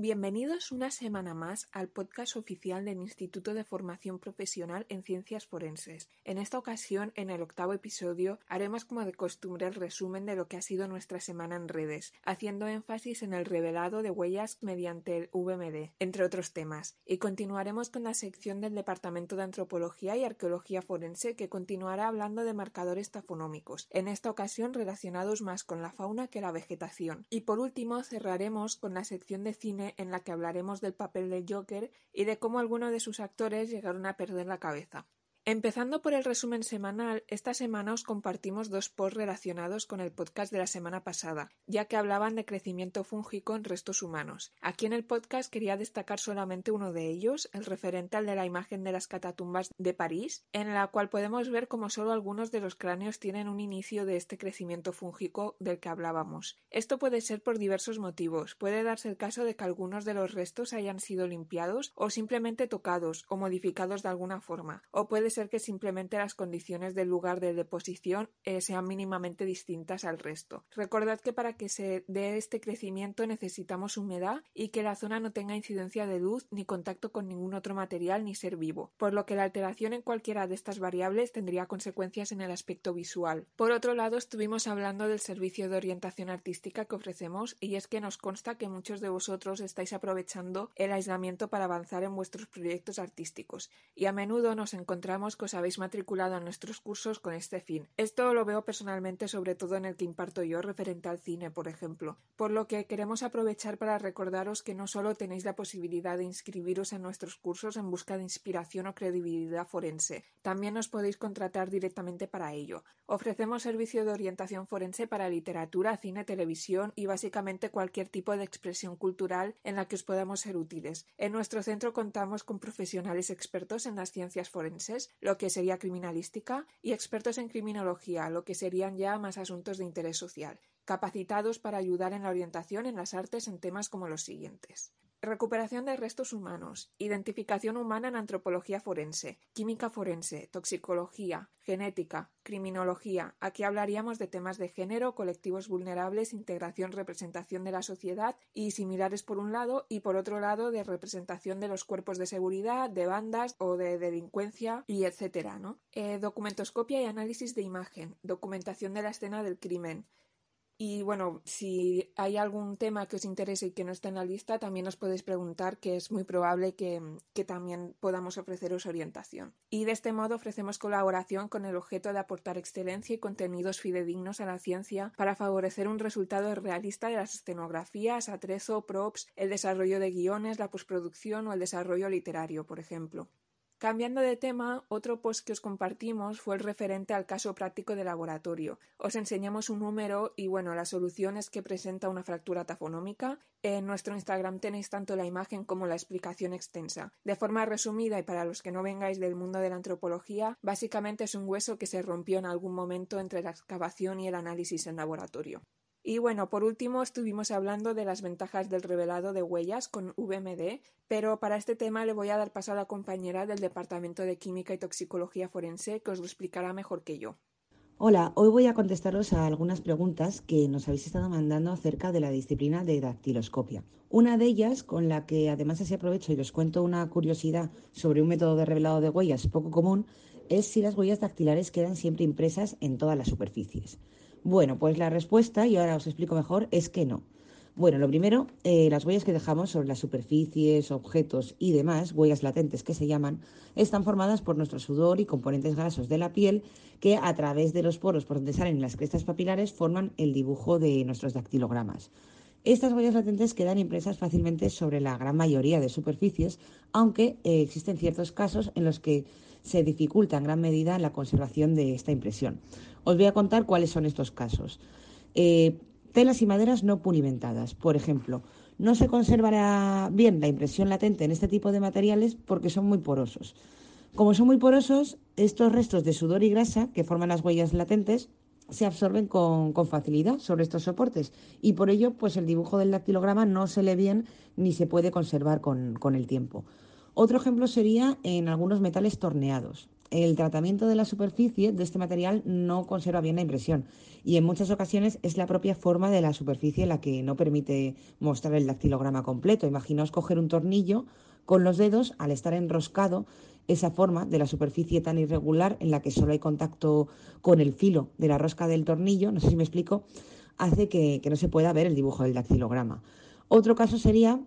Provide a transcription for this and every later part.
Bienvenidos una semana más al podcast oficial del Instituto de Formación Profesional en Ciencias Forenses. En esta ocasión, en el octavo episodio, haremos como de costumbre el resumen de lo que ha sido nuestra semana en redes, haciendo énfasis en el revelado de huellas mediante el VMD, entre otros temas. Y continuaremos con la sección del Departamento de Antropología y Arqueología Forense que continuará hablando de marcadores tafonómicos, en esta ocasión relacionados más con la fauna que la vegetación. Y por último, cerraremos con la sección de cine en la que hablaremos del papel del Joker y de cómo algunos de sus actores llegaron a perder la cabeza. Empezando por el resumen semanal, esta semana os compartimos dos posts relacionados con el podcast de la semana pasada, ya que hablaban de crecimiento fúngico en restos humanos. Aquí en el podcast quería destacar solamente uno de ellos, el referente al de la imagen de las catatumbas de París, en la cual podemos ver como solo algunos de los cráneos tienen un inicio de este crecimiento fúngico del que hablábamos. Esto puede ser por diversos motivos. Puede darse el caso de que algunos de los restos hayan sido limpiados o simplemente tocados o modificados de alguna forma, o puede ser que simplemente las condiciones del lugar de deposición eh, sean mínimamente distintas al resto. Recordad que para que se dé este crecimiento necesitamos humedad y que la zona no tenga incidencia de luz ni contacto con ningún otro material ni ser vivo, por lo que la alteración en cualquiera de estas variables tendría consecuencias en el aspecto visual. Por otro lado, estuvimos hablando del servicio de orientación artística que ofrecemos y es que nos consta que muchos de vosotros estáis aprovechando el aislamiento para avanzar en vuestros proyectos artísticos y a menudo nos encontramos que os habéis matriculado en nuestros cursos con este fin. Esto lo veo personalmente sobre todo en el que imparto yo referente al cine, por ejemplo, por lo que queremos aprovechar para recordaros que no solo tenéis la posibilidad de inscribiros en nuestros cursos en busca de inspiración o credibilidad forense, también os podéis contratar directamente para ello. Ofrecemos servicio de orientación forense para literatura, cine, televisión y básicamente cualquier tipo de expresión cultural en la que os podamos ser útiles. En nuestro centro contamos con profesionales expertos en las ciencias forenses, lo que sería criminalística, y expertos en criminología, lo que serían ya más asuntos de interés social, capacitados para ayudar en la orientación en las artes en temas como los siguientes. Recuperación de restos humanos, identificación humana en antropología forense, química forense, toxicología, genética, criminología. Aquí hablaríamos de temas de género, colectivos vulnerables, integración, representación de la sociedad y similares por un lado y por otro lado de representación de los cuerpos de seguridad, de bandas o de delincuencia y etcétera, ¿no? Eh, documentoscopia y análisis de imagen, documentación de la escena del crimen, y bueno, si hay algún tema que os interese y que no está en la lista, también os podéis preguntar, que es muy probable que, que, también podamos ofreceros orientación. Y de este modo ofrecemos colaboración con el objeto de aportar excelencia y contenidos fidedignos a la ciencia para favorecer un resultado realista de las escenografías, atrezo, props, el desarrollo de guiones, la postproducción o el desarrollo literario, por ejemplo. Cambiando de tema, otro post que os compartimos fue el referente al caso práctico de laboratorio. Os enseñamos un número y bueno, la solución es que presenta una fractura tafonómica. En nuestro Instagram tenéis tanto la imagen como la explicación extensa. De forma resumida y para los que no vengáis del mundo de la antropología, básicamente es un hueso que se rompió en algún momento entre la excavación y el análisis en laboratorio. Y bueno, por último estuvimos hablando de las ventajas del revelado de huellas con VMD, pero para este tema le voy a dar paso a la compañera del Departamento de Química y Toxicología Forense que os lo explicará mejor que yo. Hola, hoy voy a contestaros a algunas preguntas que nos habéis estado mandando acerca de la disciplina de dactiloscopia. Una de ellas, con la que además así aprovecho y os cuento una curiosidad sobre un método de revelado de huellas poco común, es si las huellas dactilares quedan siempre impresas en todas las superficies. Bueno, pues la respuesta, y ahora os explico mejor, es que no. Bueno, lo primero, eh, las huellas que dejamos sobre las superficies, objetos y demás, huellas latentes que se llaman, están formadas por nuestro sudor y componentes grasos de la piel que a través de los poros por donde salen las crestas papilares forman el dibujo de nuestros dactilogramas. Estas huellas latentes quedan impresas fácilmente sobre la gran mayoría de superficies, aunque eh, existen ciertos casos en los que se dificulta en gran medida la conservación de esta impresión. Os voy a contar cuáles son estos casos. Eh, telas y maderas no punimentadas, por ejemplo. No se conservará bien la impresión latente en este tipo de materiales porque son muy porosos. Como son muy porosos, estos restos de sudor y grasa que forman las huellas latentes se absorben con, facilidad sobre estos soportes y por ello pues el dibujo del dactilograma no se lee bien ni se puede conservar con, con el tiempo. Otro ejemplo sería en algunos metales torneados. El tratamiento de la superficie de este material no conserva bien la impresión y en muchas ocasiones es la propia forma de la superficie la que no permite mostrar el dactilograma completo. Imaginaos coger un tornillo con los dedos, al estar enroscado, esa forma de la superficie tan irregular en la que solo hay contacto con el filo de la rosca del tornillo, no sé si me explico, hace que, que no se pueda ver el dibujo del dactilograma. Otro caso sería,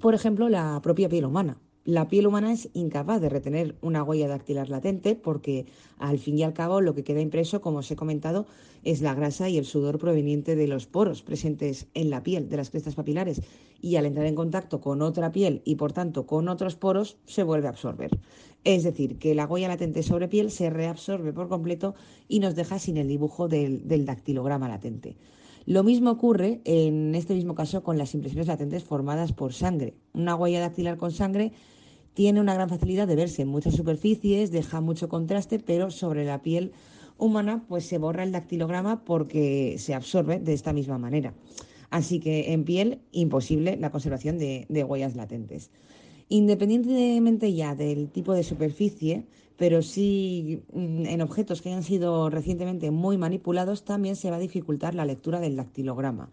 por ejemplo, la propia piel humana. La piel humana es incapaz de retener una huella dactilar latente porque al fin y al cabo lo que queda impreso, como os he comentado, es la grasa y el sudor proveniente de los poros presentes en la piel de las crestas papilares y al entrar en contacto con otra piel y por tanto con otros poros se vuelve a absorber. Es decir, que la huella latente sobre piel se reabsorbe por completo y nos deja sin el dibujo del, dactilograma latente. Lo mismo ocurre en este mismo caso con las impresiones latentes formadas por sangre. Una huella dactilar con sangre tiene una gran facilidad de verse en muchas superficies, deja mucho contraste, pero sobre la piel humana pues se borra el dactilograma porque se absorbe de esta misma manera. Así que en piel imposible la conservación de, de huellas latentes. Independientemente ya del tipo de superficie, pero sí mm, en objetos que hayan sido recientemente muy manipulados, también se va a dificultar la lectura del dactilograma.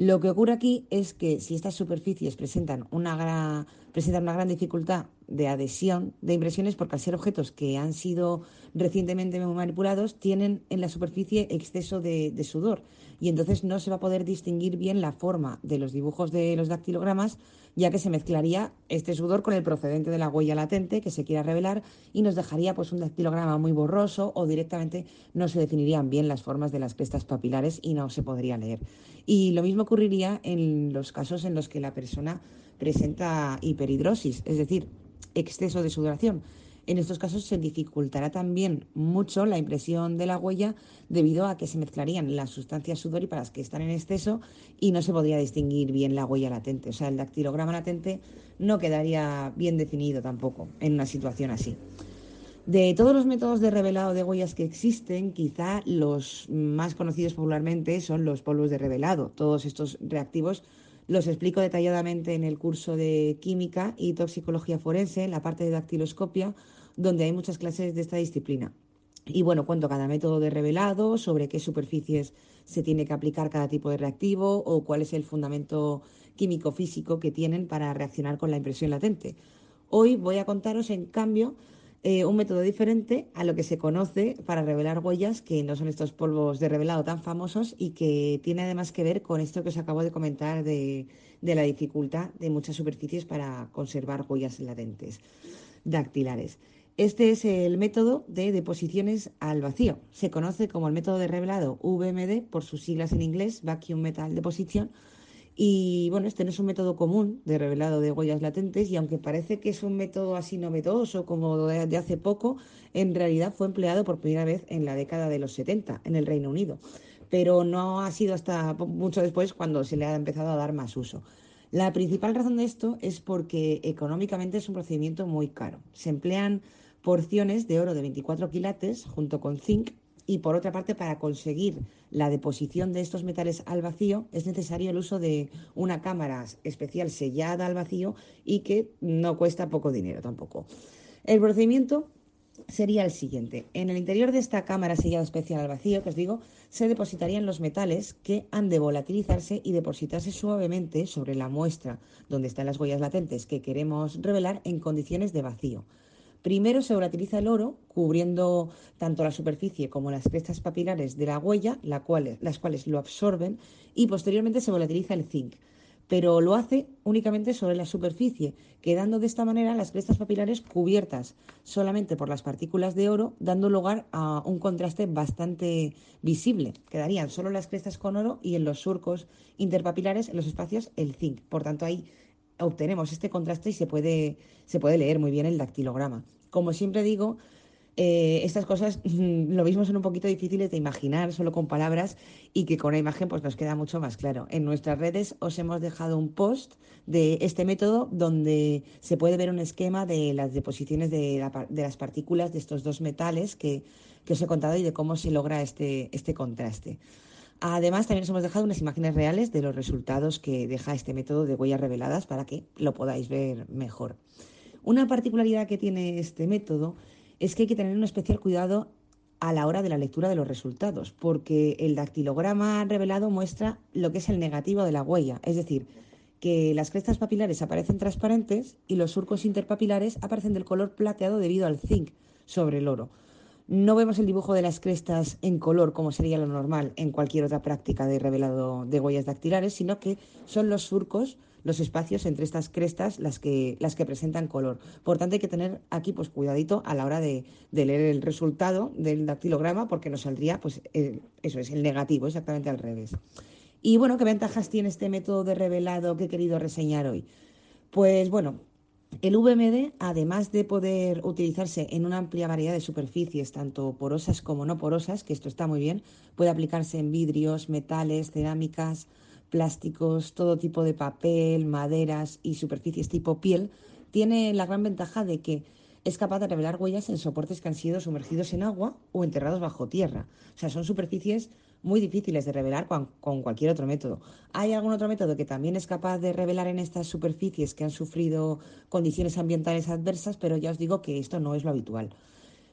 Lo que ocurre aquí es que si estas superficies presentan una gran, presentan una gran dificultad de adhesión de impresiones, porque al ser objetos que han sido recientemente manipulados, tienen en la superficie exceso de, de sudor y entonces no se va a poder distinguir bien la forma de los dibujos de los dactilogramas ya que se mezclaría este sudor con el procedente de la huella latente que se quiera revelar y nos dejaría pues un dactilograma muy borroso o directamente no se definirían bien las formas de las crestas papilares y no se podría leer. Y lo mismo ocurriría en los casos en los que la persona presenta hiperhidrosis, es decir, exceso de sudoración en estos casos se dificultará también mucho la impresión de la huella debido a que se mezclarían las sustancias sudoríparas que están en exceso y no se podría distinguir bien la huella latente. O sea, el dactilograma latente no quedaría bien definido tampoco en una situación así. De todos los métodos de revelado de huellas que existen, quizá los más conocidos popularmente son los polvos de revelado. Todos estos reactivos los explico detalladamente en el curso de química y toxicología forense, en la parte de dactiloscopia, donde hay muchas clases de esta disciplina. Y bueno, cuento cada método de revelado, sobre qué superficies se tiene que aplicar cada tipo de reactivo o cuál es el fundamento químico-físico que tienen para reaccionar con la impresión latente. Hoy voy a contaros, en cambio, eh, un método diferente a lo que se conoce para revelar huellas, que no son estos polvos de revelado tan famosos y que tiene además que ver con esto que os acabo de comentar de, de la dificultad de muchas superficies para conservar huellas latentes dactilares. Este es el método de deposiciones al vacío. Se conoce como el método de revelado VMD por sus siglas en inglés, Vacuum Metal Deposition. Y bueno, este no es un método común de revelado de huellas latentes y aunque parece que es un método así novedoso como de hace poco, en realidad fue empleado por primera vez en la década de los 70 en el Reino Unido. Pero no ha sido hasta mucho después cuando se le ha empezado a dar más uso. La principal razón de esto es porque económicamente es un procedimiento muy caro. Se emplean porciones de oro de 24 quilates junto con zinc y por otra parte para conseguir la deposición de estos metales al vacío es necesario el uso de una cámara especial sellada al vacío y que no cuesta poco dinero tampoco. El procedimiento sería el siguiente. En el interior de esta cámara sellada especial al vacío, que os digo, se depositarían los metales que han de volatilizarse y depositarse suavemente sobre la muestra donde están las huellas latentes que queremos revelar en condiciones de vacío. Primero se volatiliza el oro, cubriendo tanto la superficie como las crestas papilares de la huella, las cuales lo absorben, y posteriormente se volatiliza el zinc. Pero lo hace únicamente sobre la superficie, quedando de esta manera las crestas papilares cubiertas solamente por las partículas de oro, dando lugar a un contraste bastante visible. Quedarían solo las crestas con oro y en los surcos interpapilares, en los espacios, el zinc. Por tanto, ahí obtenemos este contraste y se puede, se puede leer muy bien el dactilograma. Como siempre digo, eh, estas cosas lo mismo son un poquito difíciles de imaginar solo con palabras y que con la imagen pues nos queda mucho más claro. En nuestras redes os hemos dejado un post de este método donde se puede ver un esquema de las deposiciones de, las partículas de estos dos metales que, que, os he contado y de cómo se logra este, este contraste. Además, también os hemos dejado unas imágenes reales de los resultados que deja este método de huellas reveladas para que lo podáis ver mejor. Una particularidad que tiene este método es que hay que tener un especial cuidado a la hora de la lectura de los resultados, porque el dactilograma revelado muestra lo que es el negativo de la huella, es decir, que las crestas papilares aparecen transparentes y los surcos interpapilares aparecen del color plateado debido al zinc sobre el oro. No vemos el dibujo de las crestas en color como sería lo normal en cualquier otra práctica de revelado de huellas dactilares, sino que son los surcos los espacios entre estas crestas las que, las que presentan color. Por tanto, hay que tener aquí pues cuidadito a la hora de, leer el resultado del dactilograma porque nos saldría, pues eh, eso es, el negativo, exactamente al revés. Y bueno, ¿qué ventajas tiene este método de revelado que he querido reseñar hoy? Pues bueno, el VMD, además de poder utilizarse en una amplia variedad de superficies, tanto porosas como no porosas, que esto está muy bien, puede aplicarse en vidrios, metales, cerámicas, plásticos, todo tipo de papel, maderas y superficies tipo piel, tiene la gran ventaja de que es capaz de revelar huellas en soportes que han sido sumergidos en agua o enterrados bajo tierra. O sea, son superficies muy difíciles de revelar con, con, cualquier otro método. ¿Hay algún otro método que también es capaz de revelar en estas superficies que han sufrido condiciones ambientales adversas? Pero ya os digo que esto no es lo habitual.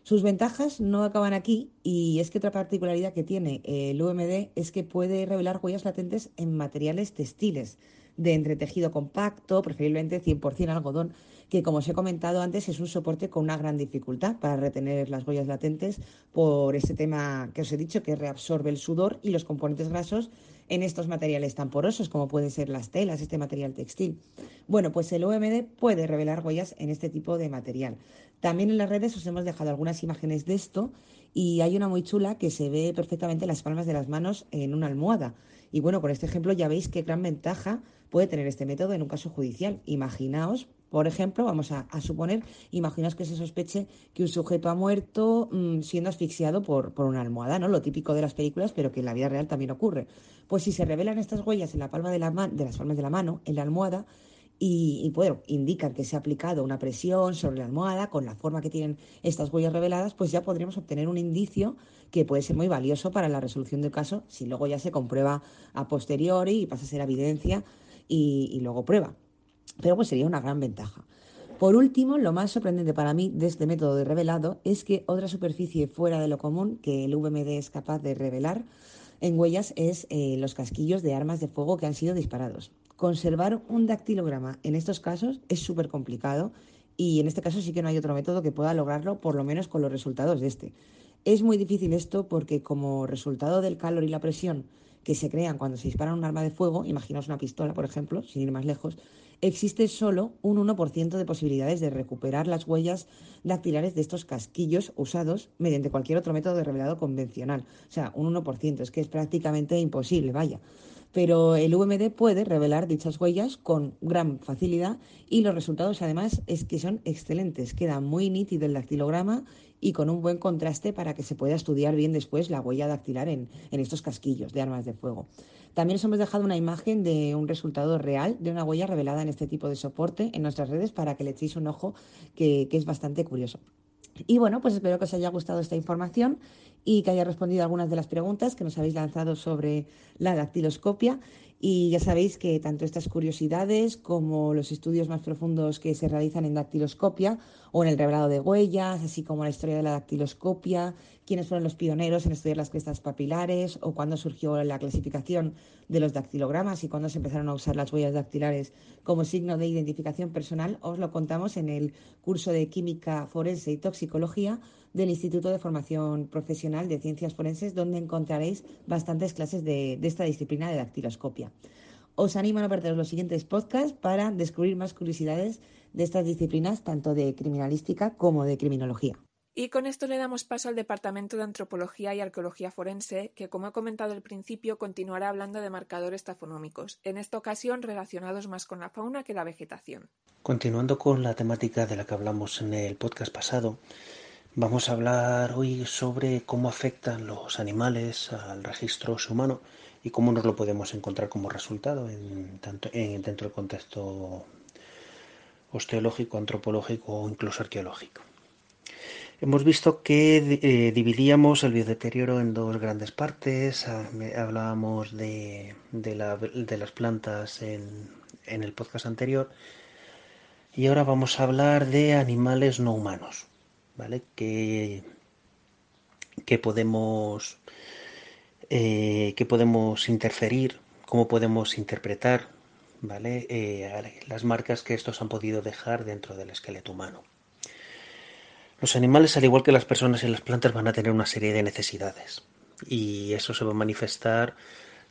Sus ventajas no acaban aquí y es que otra particularidad que tiene el UMD es que puede revelar huellas latentes en materiales textiles de entretejido compacto, preferiblemente 100% algodón, que como os he comentado antes es un soporte con una gran dificultad para retener las huellas latentes por este tema que os he dicho que reabsorbe el sudor y los componentes grasos en estos materiales tan porosos como pueden ser las telas, este material textil. Bueno, pues el OMD puede revelar huellas en este tipo de material. También en las redes os hemos dejado algunas imágenes de esto y hay una muy chula que se ve perfectamente las palmas de las manos en una almohada. Y bueno, con este ejemplo ya veis qué gran ventaja puede tener este método en un caso judicial. Imaginaos, por ejemplo, vamos a, suponer, imaginaos que se sospeche que un sujeto ha muerto mm, siendo asfixiado por, por, una almohada, ¿no? Lo típico de las películas, pero que en la vida real también ocurre. Pues si se revelan estas huellas en la palma de, la de las palmas de la mano, en la almohada, y, bueno, indican que se ha aplicado una presión sobre la almohada con la forma que tienen estas huellas reveladas, pues ya podríamos obtener un indicio que puede ser muy valioso para la resolución del caso si luego ya se comprueba a posteriori y pasa a ser evidencia y, y luego prueba. Pero pues sería una gran ventaja. Por último, lo más sorprendente para mí de este método de revelado es que otra superficie fuera de lo común que el VMD es capaz de revelar en huellas es eh, los casquillos de armas de fuego que han sido disparados. Conservar un dactilograma en estos casos es súper complicado y en este caso sí que no hay otro método que pueda lograrlo, por lo menos con los resultados de este. Es muy difícil esto porque como resultado del calor y la presión que se crean cuando se dispara un arma de fuego, imaginaos una pistola, por ejemplo, sin ir más lejos, existe solo un 1% de posibilidades de recuperar las huellas dactilares de estos casquillos usados mediante cualquier otro método de revelado convencional. O sea, un 1%, es que es prácticamente imposible, vaya pero el VMD puede revelar dichas huellas con gran facilidad y los resultados además es que son excelentes. Queda muy nítido el dactilograma y con un buen contraste para que se pueda estudiar bien después la huella dactilar en, estos casquillos de armas de fuego. También os hemos dejado una imagen de un resultado real de una huella revelada en este tipo de soporte en nuestras redes para que le echéis un ojo que, es bastante curioso. Y bueno, pues espero que os haya gustado esta información y que haya respondido algunas de las preguntas que nos habéis lanzado sobre la dactiloscopia. Y ya sabéis que tanto estas curiosidades como los estudios más profundos que se realizan en dactiloscopia o en el revelado de huellas, así como la historia de la dactiloscopia, quiénes fueron los pioneros en estudiar las crestas papilares o cuándo surgió la clasificación de los dactilogramas y cuándo se empezaron a usar las huellas dactilares como signo de identificación personal, os lo contamos en el curso de Química Forense y Toxicología del Instituto de Formación Profesional de Ciencias Forenses, donde encontraréis bastantes clases de, esta disciplina de dactiloscopia. Os animo a no perderos los siguientes podcasts para descubrir más curiosidades de estas disciplinas, tanto de criminalística como de criminología. Y con esto le damos paso al Departamento de Antropología y Arqueología Forense, que, como he comentado al principio, continuará hablando de marcadores tafonómicos, en esta ocasión relacionados más con la fauna que la vegetación. Continuando con la temática de la que hablamos en el podcast pasado, vamos a hablar hoy sobre cómo afectan los animales al registro humano y cómo nos lo podemos encontrar como resultado en, tanto, en, dentro del contexto osteológico, antropológico o incluso arqueológico. Hemos visto que eh, dividíamos el biodeterioro en dos grandes partes. Ah, hablábamos de, las plantas en, el podcast anterior. Y ahora vamos a hablar de animales no humanos. ¿Vale? Que, podemos eh, que podemos interferir, cómo podemos interpretar, ¿vale? Eh, las marcas que estos han podido dejar dentro del esqueleto humano. Los animales, al igual que las personas y las plantas, van a tener una serie de necesidades y eso se va a manifestar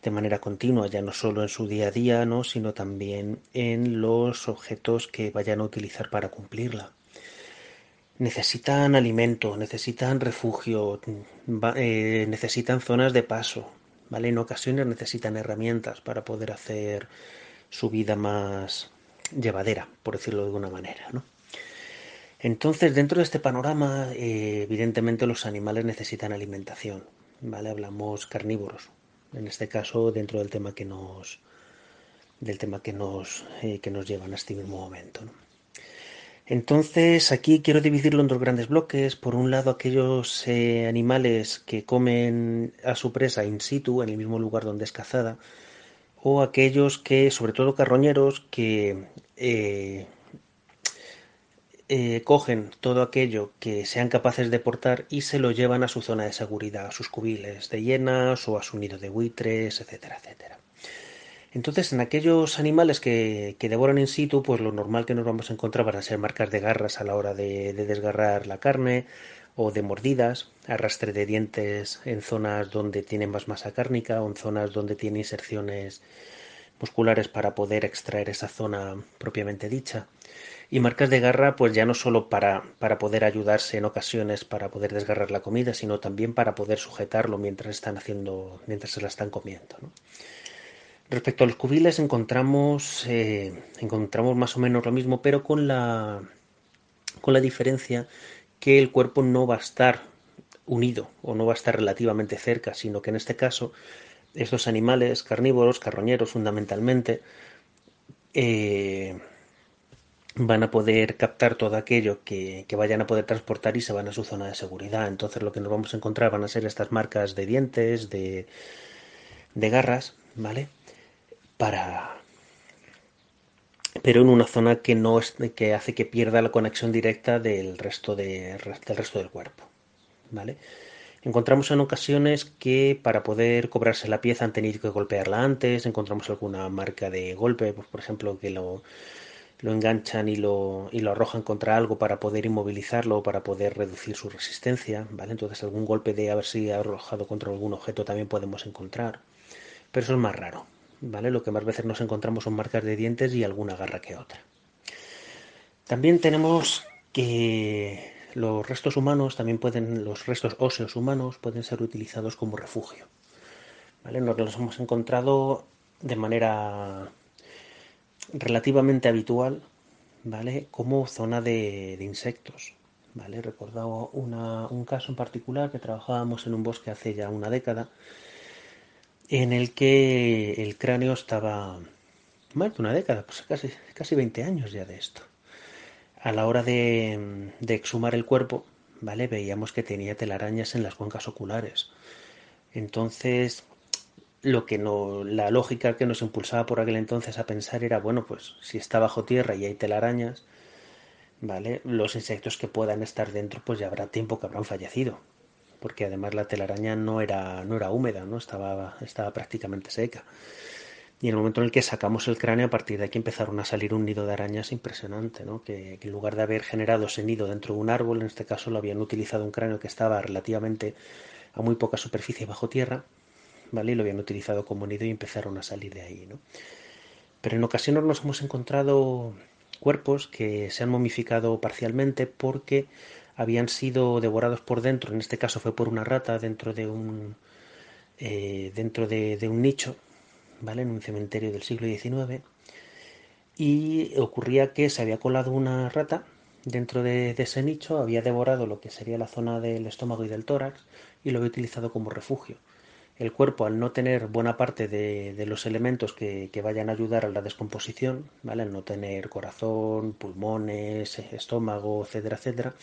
de manera continua, ya no solo en su día a día, ¿no? sino también en los objetos que vayan a utilizar para cumplirla. Necesitan alimento, necesitan refugio, eh, necesitan zonas de paso, ¿vale? En ocasiones necesitan herramientas para poder hacer su vida más llevadera, por decirlo de alguna manera, ¿no? Entonces, dentro de este panorama, eh, evidentemente los animales necesitan alimentación, ¿vale? Hablamos carnívoros, en este caso dentro del tema que nos del tema que nos eh, que nos llevan a este mismo momento entonces aquí quiero dividirlo en dos grandes bloques por un lado aquellos eh, animales que comen a su presa in situ en el mismo lugar donde es cazada o aquellos que sobre todo carroñeros que eh, eh, cogen todo aquello que sean capaces de portar y se lo llevan a su zona de seguridad, a sus cubiles de hienas o a su nido de buitres, etcétera, etcétera. Entonces, en aquellos animales que, devoran in situ, pues lo normal que nos vamos a encontrar van a ser marcas de garras a la hora de, de desgarrar la carne o de mordidas, arrastre de dientes en zonas donde tienen más masa cárnica o en zonas donde tiene inserciones musculares para poder extraer esa zona propiamente dicha y marcas de garra pues ya no solo para, para poder ayudarse en ocasiones para poder desgarrar la comida, sino también para poder sujetarlo mientras están haciendo, mientras se la están comiendo. Respecto a los cubiles encontramos, eh, encontramos más o menos lo mismo, pero con la, con la diferencia que el cuerpo no va a estar unido o no va a estar relativamente cerca, sino que en este caso estos animales carnívoros, carroñeros fundamentalmente, eh, van a poder captar todo aquello que, vayan a poder transportar y se van a su zona de seguridad. Entonces lo que nos vamos a encontrar van a ser estas marcas de dientes, de, de garras, ¿vale? Para... Pero en una zona que no es, que hace que pierda la conexión directa del resto, de, del resto del cuerpo, ¿vale? Encontramos en ocasiones que para poder cobrarse la pieza han tenido que golpearla antes, encontramos alguna marca de golpe, pues por ejemplo que lo lo enganchan y lo, y lo arrojan contra algo para poder inmovilizarlo para poder reducir su resistencia, ¿vale? Entonces algún golpe de haber sido arrojado contra algún objeto también podemos encontrar, pero eso es más raro, ¿vale? Lo que más veces nos encontramos son marcas de dientes y alguna garra que otra. También tenemos que los restos humanos, también pueden, los restos óseos humanos pueden ser utilizados como refugio, ¿vale? Nos los hemos encontrado de manera relativamente habitual, ¿vale? Como zona de, insectos, ¿vale? Recordado un caso en particular que trabajábamos en un bosque hace ya una década, en el que el cráneo estaba más de una década, pues casi, casi 20 años ya de esto. A la hora de, de exhumar el cuerpo, ¿vale? Veíamos que tenía telarañas en las cuencas oculares. Entonces, lo que no, la lógica que nos impulsaba por aquel entonces a pensar era, bueno, pues si está bajo tierra y hay telarañas, ¿vale? Los insectos que puedan estar dentro, pues ya habrá tiempo que habrán fallecido. Porque además la telaraña no era, no era húmeda, ¿no? Estaba, estaba prácticamente seca. Y en el momento en el que sacamos el cráneo, a partir de aquí empezaron a salir un nido de arañas impresionante, ¿no? Que, que en lugar de haber generado ese nido dentro de un árbol, en este caso lo habían utilizado un cráneo que estaba relativamente a muy poca superficie bajo tierra, ¿vale? Y lo habían utilizado como nido y empezaron a salir de ahí, ¿no? Pero en ocasiones nos hemos encontrado cuerpos que se han momificado parcialmente porque habían sido devorados por dentro, en este caso fue por una rata dentro de un eh, dentro de, un nicho, ¿vale? En un cementerio del siglo XIX y ocurría que se había colado una rata dentro de, ese nicho, había devorado lo que sería la zona del estómago y del tórax y lo había utilizado como refugio el cuerpo al no tener buena parte de, los elementos que, vayan a ayudar a la descomposición, ¿vale? Al no tener corazón, pulmones, estómago, etcétera, etcétera,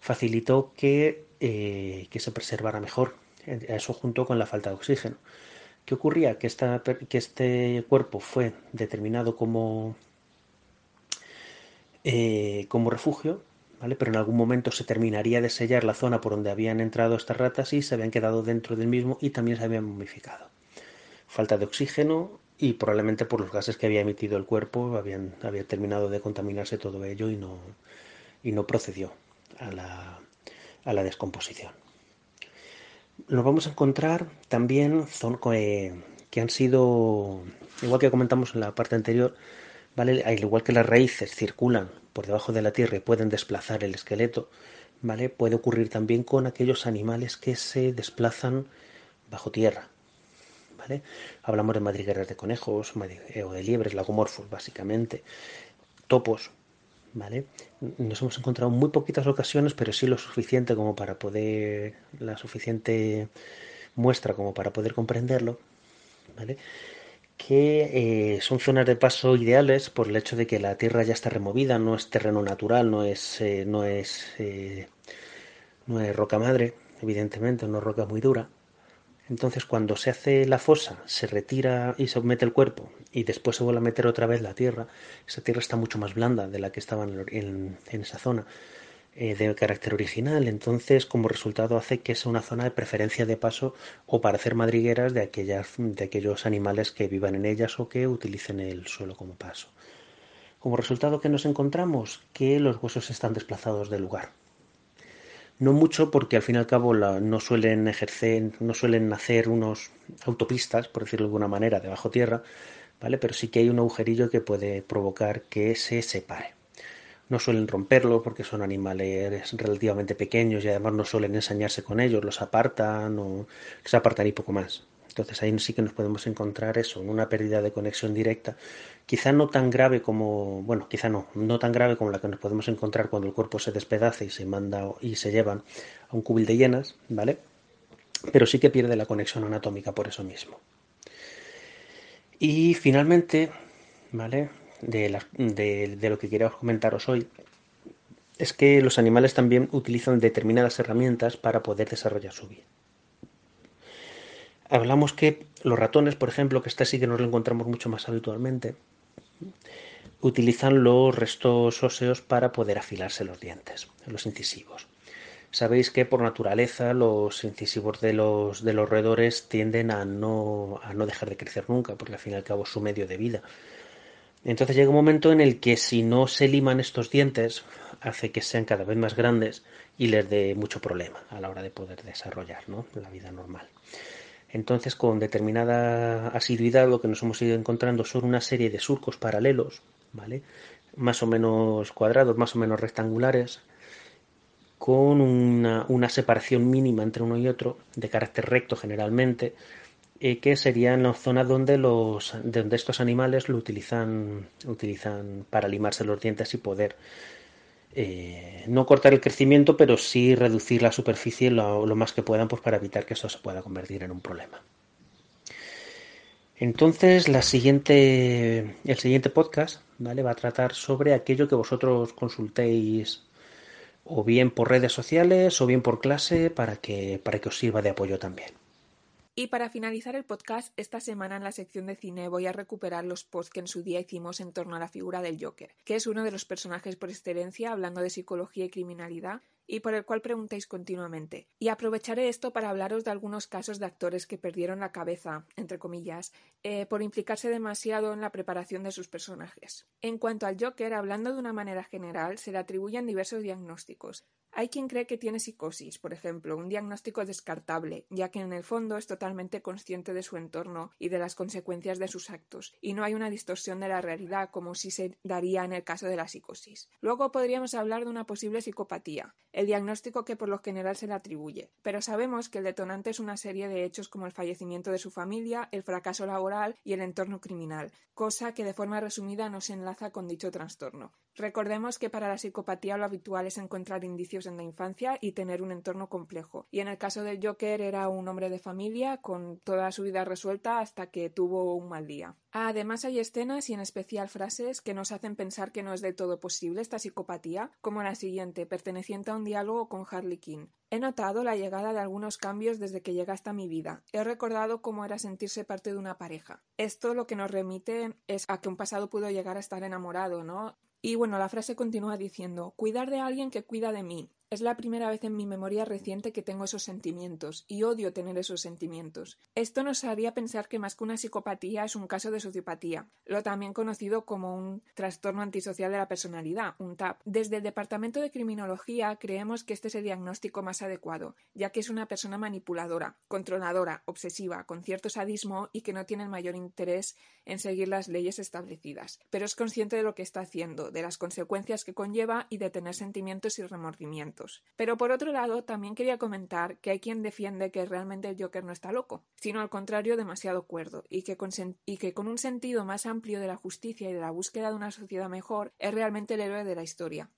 facilitó que, eh, que se preservara mejor. Eso junto con la falta de oxígeno. ¿Qué ocurría? Que, esta, que este cuerpo fue determinado como, eh, como refugio, ¿vale? Pero en algún momento se terminaría de sellar la zona por donde habían entrado estas ratas y se habían quedado dentro del mismo y también se habían momificado. Falta de oxígeno y probablemente por los gases que había emitido el cuerpo habían, había terminado de contaminarse todo ello y no, y no procedió a la, a la descomposición. Nos vamos a encontrar también eh, que han sido, igual que comentamos en la parte anterior, ¿vale? al igual que las raíces circulan por debajo de la tierra y pueden desplazar el esqueleto, ¿vale? puede ocurrir también con aquellos animales que se desplazan bajo tierra. ¿vale? Hablamos de madrigueras de conejos eh, o de liebres, lagomorfos básicamente, topos, ¿vale? Nos hemos encontrado muy poquitas ocasiones, pero sí lo suficiente como para poder, la suficiente muestra como para poder comprenderlo, ¿vale? Que eh, son zonas de paso ideales por el hecho de que la tierra ya está removida, no es terreno natural, no es, eh, no es, eh, no es roca madre, evidentemente, no es roca muy dura, entonces, cuando se hace la fosa, se retira y se mete el cuerpo y después se vuelve a meter otra vez la tierra, esa tierra está mucho más blanda de la que estaba en, esa zona eh, de carácter original. Entonces, como resultado, hace que sea una zona de preferencia de paso o para hacer madrigueras de, aquellas, de aquellos animales que vivan en ellas o que utilicen el suelo como paso. Como resultado, que nos encontramos? Que los huesos están desplazados del lugar. No mucho porque al fin y al cabo no suelen ejercer, no suelen hacer unos autopistas, por decirlo de alguna manera, debajo tierra, ¿vale? Pero sí que hay un agujerillo que puede provocar que se separe. No suelen romperlo porque son animales relativamente pequeños y además no suelen ensañarse con ellos, los apartan o se apartan y poco más. Entonces ahí sí que nos podemos encontrar eso, una pérdida de conexión directa, quizá no tan grave como, bueno, quizá no, no tan grave como la que nos podemos encontrar cuando el cuerpo se despedaza y se manda y se llevan a un cubil de llenas, ¿vale? Pero sí que pierde la conexión anatómica por eso mismo. Y finalmente, ¿vale? De, de, de lo que quería comentaros hoy, es que los animales también utilizan determinadas herramientas para poder desarrollar su vida hablamos que los ratones, por ejemplo, que esta sí que nos lo encontramos mucho más habitualmente, utilizan los restos óseos para poder afilarse los dientes, los incisivos. Sabéis que por naturaleza los incisivos de los, de los roedores tienden a no, a no dejar de crecer nunca, porque al fin y al cabo es su medio de vida. Entonces llega un momento en el que si no se liman estos dientes, hace que sean cada vez más grandes y les dé mucho problema a la hora de poder desarrollar ¿no? la vida normal. Entonces, con determinada asiduidad, lo que nos hemos ido encontrando son una serie de surcos paralelos, ¿vale? Más o menos cuadrados, más o menos rectangulares, con una, separación mínima entre uno y otro, de carácter recto generalmente, eh, que sería en la zona donde, los, donde estos animales lo utilizan, utilizan para limarse los dientes y poder eh, no cortar el crecimiento, pero sí reducir la superficie lo, más que puedan pues, para evitar que eso se pueda convertir en un problema. Entonces, el siguiente podcast va a tratar sobre aquello que vosotros consultéis o bien por redes sociales o bien por clase para que, para que os sirva de apoyo también. Y para finalizar el podcast, esta semana en la sección de cine voy a recuperar los posts que en su día hicimos en torno a la figura del Joker, que es uno de los personajes por excelencia hablando de psicología y criminalidad y por el cual preguntáis continuamente. Y aprovecharé esto para hablaros de algunos casos de actores que perdieron la cabeza, entre comillas, eh, por implicarse demasiado en la preparación de sus personajes. En cuanto al Joker, hablando de una manera general, se le atribuyen diversos diagnósticos. Hay quien cree que tiene psicosis, por ejemplo, un diagnóstico descartable, ya que en el fondo es totalmente consciente de su entorno y de las consecuencias de sus actos, y no hay una distorsión de la realidad como si se daría en el caso de la psicosis. Luego podríamos hablar de una posible psicopatía, el diagnóstico que por lo general se le atribuye, pero sabemos que el detonante es una serie de hechos como el fallecimiento de su familia, el fracaso laboral y el entorno criminal, cosa que de forma resumida no se enlaza con dicho trastorno. Recordemos que para la psicopatía lo habitual es encontrar indicios en la infancia y tener un entorno complejo. Y en el caso del Joker era un hombre de familia con toda su vida resuelta hasta que tuvo un mal día. Además hay escenas y en especial frases que nos hacen pensar que no es del todo posible esta psicopatía, como la siguiente, perteneciente a un diálogo con Harley Quinn. He notado la llegada de algunos cambios desde que llegaste a mi vida. He recordado cómo era sentirse parte de una pareja. Esto lo que nos remite es a que un pasado pudo llegar a estar enamorado, ¿no? Y bueno, la frase continúa diciendo, cuidar de alguien que cuida de mí, es la primera vez en mi memoria reciente que tengo esos sentimientos, y odio tener esos sentimientos. Esto nos haría pensar que más que una psicopatía es un caso de sociopatía, lo también conocido como un trastorno antisocial de la personalidad, un TAP. Desde el Departamento de Criminología creemos que este es el diagnóstico más adecuado, ya que es una persona manipuladora, controladora, obsesiva, con cierto sadismo y que no tiene el mayor interés en seguir las leyes establecidas, pero es consciente de lo que está haciendo, de las consecuencias que conlleva y de tener sentimientos y remordimientos. Pero por otro lado, también quería comentar que hay quien defiende que realmente el Joker no está loco, sino al contrario demasiado cuerdo, y que, con un sentido más amplio de la justicia y de la búsqueda de una sociedad mejor es realmente el héroe de la historia.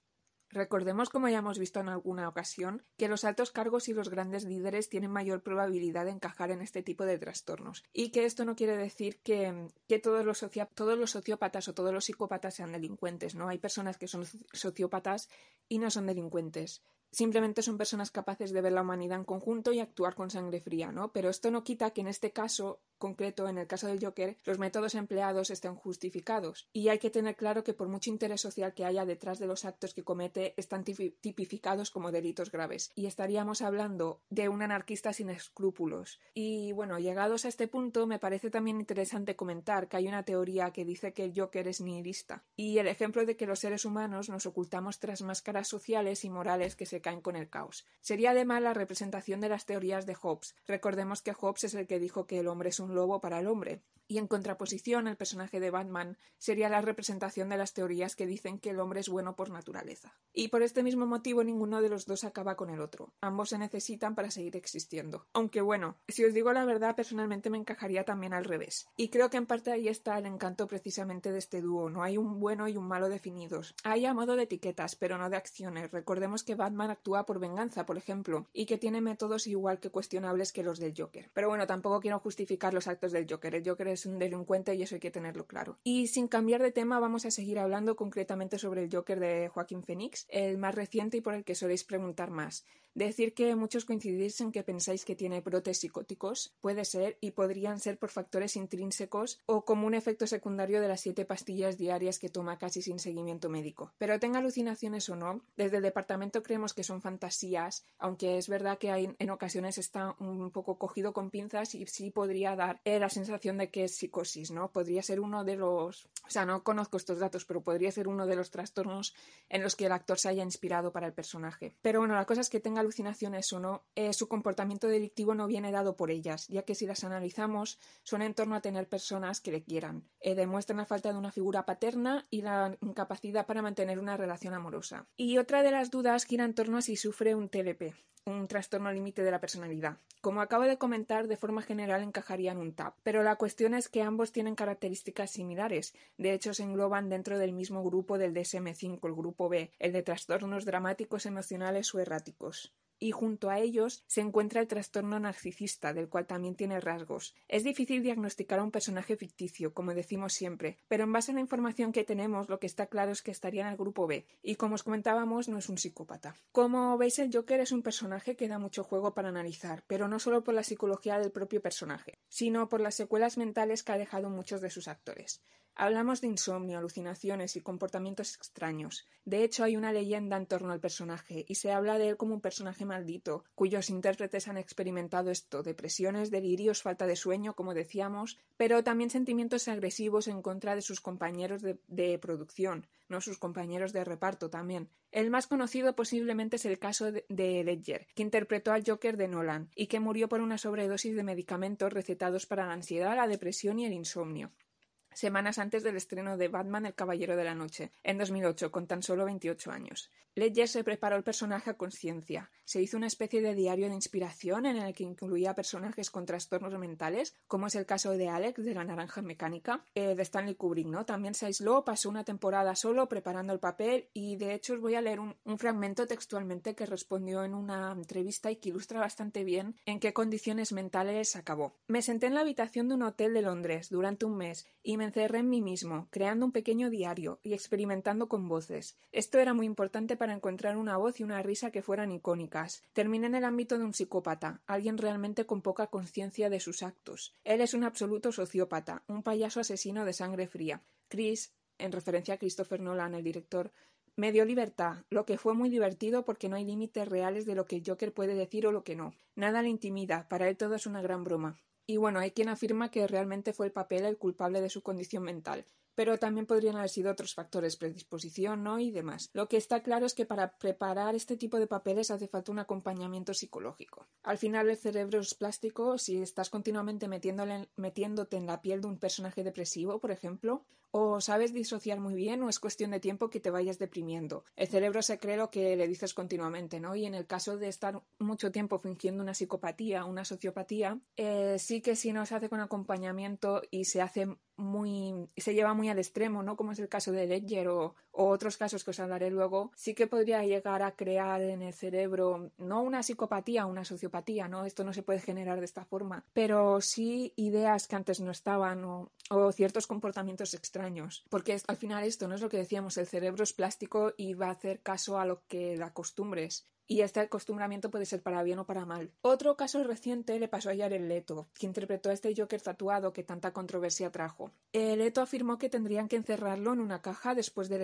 Recordemos, como ya hemos visto en alguna ocasión, que los altos cargos y los grandes líderes tienen mayor probabilidad de encajar en este tipo de trastornos, y que esto no quiere decir que, todos, los todos los sociópatas o todos los psicópatas sean delincuentes, ¿no? Hay personas que son sociópatas y no son delincuentes. Simplemente son personas capaces de ver la humanidad en conjunto y actuar con sangre fría, ¿no? Pero esto no quita que en este caso concreto, en el caso del Joker, los métodos empleados estén justificados. Y hay que tener claro que por mucho interés social que haya detrás de los actos que comete, están tipificados como delitos graves. Y estaríamos hablando de un anarquista sin escrúpulos. Y bueno, llegados a este punto, me parece también interesante comentar que hay una teoría que dice que el Joker es nihilista. Y el ejemplo de que los seres humanos nos ocultamos tras máscaras sociales y morales que se caen con el caos. Sería además la representación de las teorías de Hobbes. Recordemos que Hobbes es el que dijo que el hombre es un lobo para el hombre, y en contraposición el personaje de Batman sería la representación de las teorías que dicen que el hombre es bueno por naturaleza. Y por este mismo motivo ninguno de los dos acaba con el otro. Ambos se necesitan para seguir existiendo. Aunque bueno, si os digo la verdad, personalmente me encajaría también al revés. Y creo que en parte ahí está el encanto precisamente de este dúo. No hay un bueno y un malo definidos. Hay a modo de etiquetas, pero no de acciones. Recordemos que Batman actúa por venganza, por ejemplo, y que tiene métodos igual que cuestionables que los del Joker. Pero bueno, tampoco quiero justificar los actos del Joker. El Joker es un delincuente y eso hay que tenerlo claro. Y sin cambiar de tema, vamos a seguir hablando concretamente sobre el Joker de Joaquín Phoenix, el más reciente y por el que soléis preguntar más. Decir que muchos coincidís en que pensáis que tiene brotes psicóticos puede ser y podrían ser por factores intrínsecos o como un efecto secundario de las siete pastillas diarias que toma casi sin seguimiento médico. Pero tenga alucinaciones o no, desde el departamento creemos que son fantasías, aunque es verdad que hay, en ocasiones está un poco cogido con pinzas y sí podría dar eh, la sensación de que es psicosis, ¿no? Podría ser uno de los, o sea, no conozco estos datos, pero podría ser uno de los trastornos en los que el actor se haya inspirado para el personaje. Pero bueno, la cosa es que tenga alucinaciones o no, eh, su comportamiento delictivo no viene dado por ellas, ya que si las analizamos son en torno a tener personas que le quieran. Eh, demuestran la falta de una figura paterna y la incapacidad para mantener una relación amorosa. Y otra de las dudas gira en torno a si sufre un TLP, un trastorno límite de la personalidad. Como acabo de comentar, de forma general encajarían un TAP, pero la cuestión es que ambos tienen características similares. De hecho, se engloban dentro del mismo grupo del DSM-5, el grupo B, el de trastornos dramáticos emocionales o erráticos y junto a ellos se encuentra el trastorno narcisista, del cual también tiene rasgos. Es difícil diagnosticar a un personaje ficticio, como decimos siempre, pero en base a la información que tenemos, lo que está claro es que estaría en el grupo B, y como os comentábamos, no es un psicópata. Como veis, el Joker es un personaje que da mucho juego para analizar, pero no solo por la psicología del propio personaje, sino por las secuelas mentales que ha dejado muchos de sus actores. Hablamos de insomnio, alucinaciones y comportamientos extraños. De hecho, hay una leyenda en torno al personaje, y se habla de él como un personaje maldito, cuyos intérpretes han experimentado esto, depresiones, delirios, falta de sueño, como decíamos, pero también sentimientos agresivos en contra de sus compañeros de, producción, no sus compañeros de reparto también. El más conocido posiblemente es el caso de, de Ledger, que interpretó al Joker de Nolan, y que murió por una sobredosis de medicamentos recetados para la ansiedad, la depresión y el insomnio semanas antes del estreno de Batman El Caballero de la Noche, en 2008, con tan solo 28 años. Ledger se preparó el personaje a conciencia. Se hizo una especie de diario de inspiración en el que incluía personajes con trastornos mentales, como es el caso de Alex de la Naranja Mecánica, eh, de Stanley Kubrick, ¿no? También se aisló, pasó una temporada solo preparando el papel y de hecho os voy a leer un, un fragmento textualmente que respondió en una entrevista y que ilustra bastante bien en qué condiciones mentales acabó. Me senté en la habitación de un hotel de Londres durante un mes y me encerré en mí mismo, creando un pequeño diario y experimentando con voces. Esto era muy importante para encontrar una voz y una risa que fueran icónicas. Terminé en el ámbito de un psicópata, alguien realmente con poca conciencia de sus actos. Él es un absoluto sociópata, un payaso asesino de sangre fría. Chris en referencia a Christopher Nolan, el director, me dio libertad, lo que fue muy divertido porque no hay límites reales de lo que el Joker puede decir o lo que no. Nada le intimida, para él todo es una gran broma. Y bueno, hay quien afirma que realmente fue el papel el culpable de su condición mental pero también podrían haber sido otros factores, predisposición, ¿no? y demás. Lo que está claro es que para preparar este tipo de papeles hace falta un acompañamiento psicológico. Al final el cerebro es plástico, si estás continuamente metiéndote en la piel de un personaje depresivo, por ejemplo, o sabes disociar muy bien o es cuestión de tiempo que te vayas deprimiendo. El cerebro se cree lo que le dices continuamente, ¿no? Y en el caso de estar mucho tiempo fingiendo una psicopatía, una sociopatía, eh, sí que si no se hace con acompañamiento y se hace muy se lleva muy al extremo, ¿no? Como es el caso de Ledger o, otros casos que os hablaré luego, sí que podría llegar a crear en el cerebro no una psicopatía, una sociopatía, ¿no? Esto no se puede generar de esta forma, pero sí ideas que antes no estaban o, o ciertos comportamientos extraños, porque al final esto no es lo que decíamos, el cerebro es plástico y va a hacer caso a lo que la acostumbres y este acostumbramiento puede ser para bien o para mal. Otro caso reciente le pasó a Jared Leto, que interpretó a este Joker tatuado que tanta controversia trajo. El Leto afirmó que tendrían que encerrarlo en una caja después del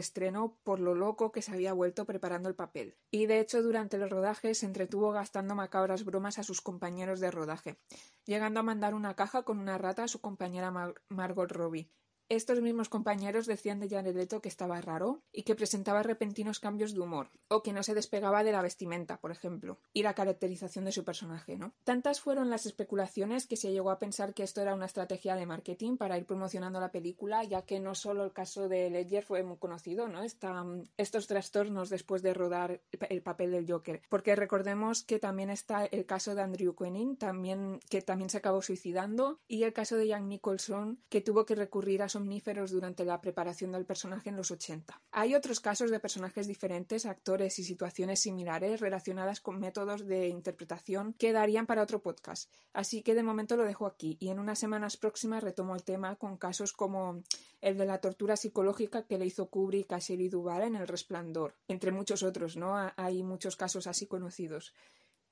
por lo loco que se había vuelto preparando el papel. Y de hecho durante el rodaje se entretuvo gastando macabras bromas a sus compañeros de rodaje, llegando a mandar una caja con una rata a su compañera Margot Robbie. Estos mismos compañeros decían de Jared Leto que estaba raro y que presentaba repentinos cambios de humor, o que no se despegaba de la vestimenta, por ejemplo, y la caracterización de su personaje, ¿no? Tantas fueron las especulaciones que se llegó a pensar que esto era una estrategia de marketing para ir promocionando la película, ya que no solo el caso de Ledger fue muy conocido, ¿no? estos trastornos después de rodar el papel del Joker, porque recordemos que también está el caso de Andrew Quenin, también, que también se acabó suicidando, y el caso de Jack Nicholson, que tuvo que recurrir a su somníferos durante la preparación del personaje en los 80. Hay otros casos de personajes diferentes, actores y situaciones similares relacionadas con métodos de interpretación que darían para otro podcast. Así que de momento lo dejo aquí y en unas semanas próximas retomo el tema con casos como el de la tortura psicológica que le hizo Kubrick a Shelley en El Resplandor, entre muchos otros, ¿no? Hay muchos casos así conocidos.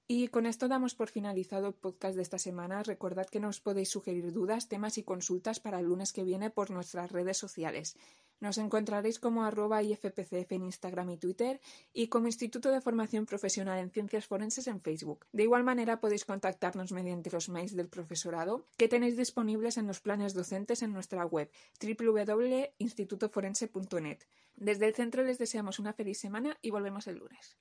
Y con esto damos por finalizado el podcast de esta semana. Recordad que nos podéis sugerir dudas, temas y consultas para el lunes que viene por nuestras redes sociales. Nos encontraréis como arroba IFPCF en Instagram y Twitter y como Instituto de Formación Profesional en Ciencias Forenses en Facebook. De igual manera podéis contactarnos mediante los mails del profesorado que tenéis disponibles en los planes docentes en nuestra web www.institutoforense.net. Desde el centro les deseamos una feliz semana y volvemos el lunes.